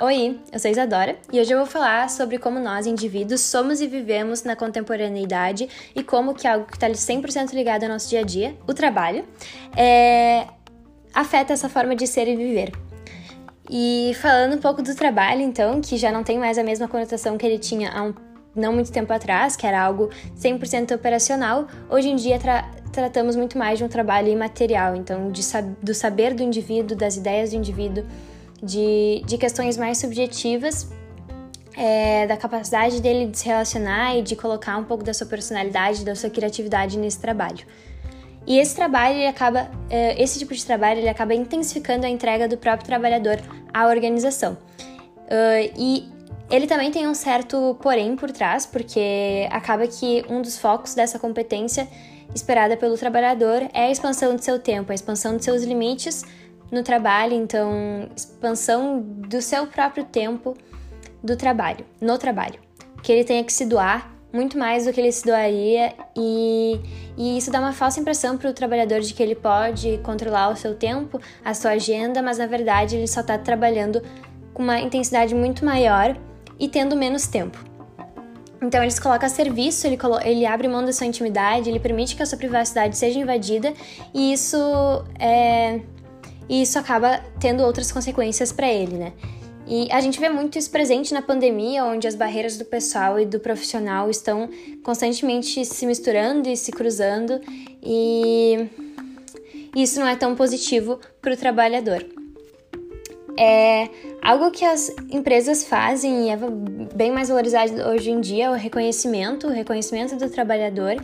Oi, eu sou Isadora e hoje eu vou falar sobre como nós, indivíduos, somos e vivemos na contemporaneidade e como que algo que está 100% ligado ao nosso dia a dia, o trabalho, é... afeta essa forma de ser e viver. E falando um pouco do trabalho, então, que já não tem mais a mesma conotação que ele tinha há um não muito tempo atrás, que era algo 100% operacional, hoje em dia tra tratamos muito mais de um trabalho imaterial, então de, do saber do indivíduo, das ideias do indivíduo, de, de questões mais subjetivas, é, da capacidade dele de se relacionar e de colocar um pouco da sua personalidade, da sua criatividade nesse trabalho. E esse trabalho, ele acaba, é, esse tipo de trabalho, ele acaba intensificando a entrega do próprio trabalhador à organização. Uh, e ele também tem um certo porém por trás, porque acaba que um dos focos dessa competência esperada pelo trabalhador é a expansão de seu tempo, a expansão de seus limites no trabalho, então expansão do seu próprio tempo do trabalho, no trabalho, que ele tenha que se doar muito mais do que ele se doaria e, e isso dá uma falsa impressão para o trabalhador de que ele pode controlar o seu tempo, a sua agenda, mas na verdade ele só está trabalhando com uma intensidade muito maior e tendo menos tempo. Então ele se coloca a serviço, ele, ele abre mão da sua intimidade, ele permite que a sua privacidade seja invadida e isso é, e isso acaba tendo outras consequências para ele, né? E a gente vê muito isso presente na pandemia, onde as barreiras do pessoal e do profissional estão constantemente se misturando e se cruzando, e isso não é tão positivo para o trabalhador. É algo que as empresas fazem e é bem mais valorizado hoje em dia é o reconhecimento, o reconhecimento do trabalhador.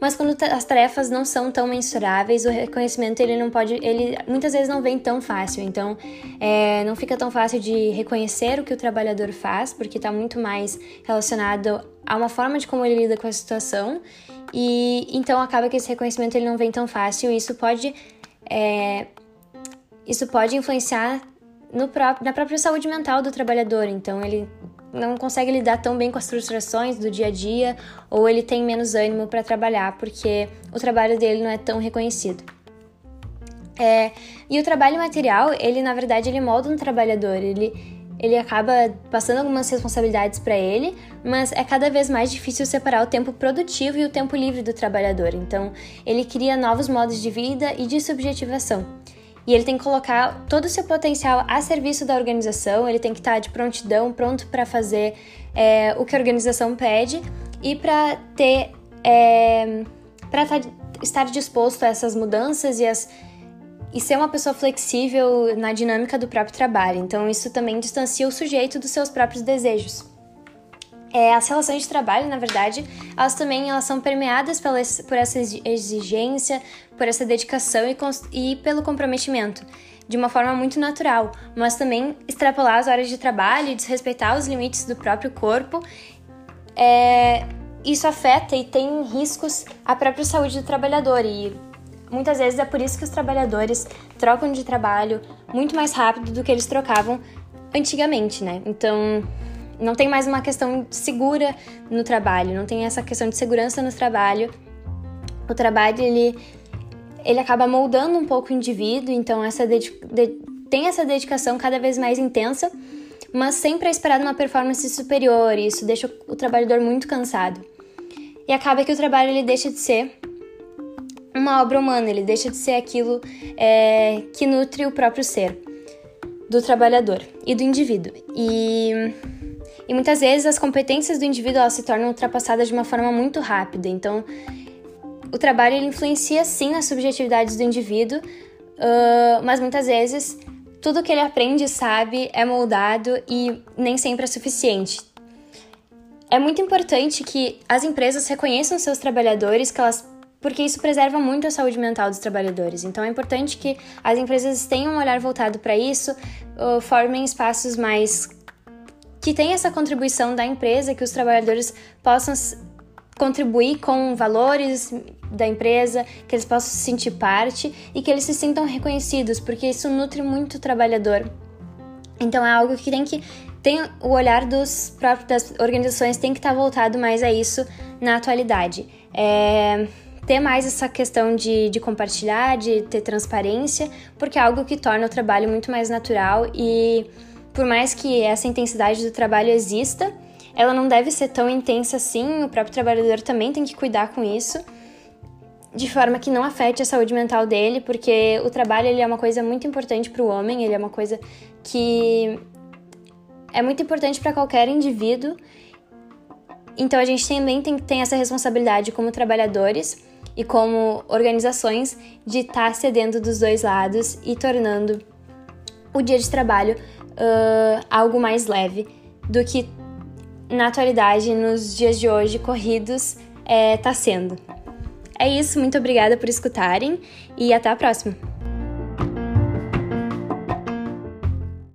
Mas quando as tarefas não são tão mensuráveis, o reconhecimento ele não pode, ele muitas vezes não vem tão fácil. Então, é, não fica tão fácil de reconhecer o que o trabalhador faz, porque está muito mais relacionado a uma forma de como ele lida com a situação. E então acaba que esse reconhecimento ele não vem tão fácil. E isso pode é, isso pode influenciar no próprio, na própria saúde mental do trabalhador. Então, ele não consegue lidar tão bem com as frustrações do dia a dia ou ele tem menos ânimo para trabalhar porque o trabalho dele não é tão reconhecido. É, e o trabalho material, ele na verdade ele molda um trabalhador, ele ele acaba passando algumas responsabilidades para ele, mas é cada vez mais difícil separar o tempo produtivo e o tempo livre do trabalhador. Então, ele cria novos modos de vida e de subjetivação. E ele tem que colocar todo o seu potencial a serviço da organização, ele tem que estar de prontidão, pronto para fazer é, o que a organização pede e para ter. É, para tá, estar disposto a essas mudanças e, as, e ser uma pessoa flexível na dinâmica do próprio trabalho. Então, isso também distancia o sujeito dos seus próprios desejos. É, as relações de trabalho, na verdade, elas também elas são permeadas pela, por essa exigência, por essa dedicação e, e pelo comprometimento, de uma forma muito natural, mas também extrapolar as horas de trabalho e desrespeitar os limites do próprio corpo. É, isso afeta e tem riscos à própria saúde do trabalhador e muitas vezes é por isso que os trabalhadores trocam de trabalho muito mais rápido do que eles trocavam antigamente, né? Então, não tem mais uma questão segura no trabalho, não tem essa questão de segurança no trabalho. O trabalho ele ele acaba moldando um pouco o indivíduo, então essa tem essa dedicação cada vez mais intensa, mas sempre é esperado uma performance superior, e isso deixa o trabalhador muito cansado. E acaba que o trabalho ele deixa de ser uma obra humana, ele deixa de ser aquilo é, que nutre o próprio ser do trabalhador e do indivíduo. E e muitas vezes as competências do indivíduo se tornam ultrapassadas de uma forma muito rápida. Então, o trabalho ele influencia sim nas subjetividades do indivíduo, uh, mas muitas vezes tudo que ele aprende sabe é moldado e nem sempre é suficiente. É muito importante que as empresas reconheçam seus trabalhadores, que elas porque isso preserva muito a saúde mental dos trabalhadores. Então é importante que as empresas tenham um olhar voltado para isso, formem espaços mais que tem essa contribuição da empresa, que os trabalhadores possam contribuir com valores da empresa, que eles possam se sentir parte e que eles se sintam reconhecidos, porque isso nutre muito o trabalhador. Então é algo que tem que tem o olhar dos próprios das organizações tem que estar voltado mais a isso na atualidade. É, ter mais essa questão de, de compartilhar, de ter transparência, porque é algo que torna o trabalho muito mais natural e por mais que essa intensidade do trabalho exista, ela não deve ser tão intensa assim, o próprio trabalhador também tem que cuidar com isso, de forma que não afete a saúde mental dele, porque o trabalho ele é uma coisa muito importante para o homem, ele é uma coisa que é muito importante para qualquer indivíduo. Então a gente também tem, tem essa responsabilidade como trabalhadores e como organizações de estar tá cedendo dos dois lados e tornando o dia de trabalho uh, algo mais leve do que na atualidade, nos dias de hoje, corridos, está é, sendo. É isso, muito obrigada por escutarem e até a próxima!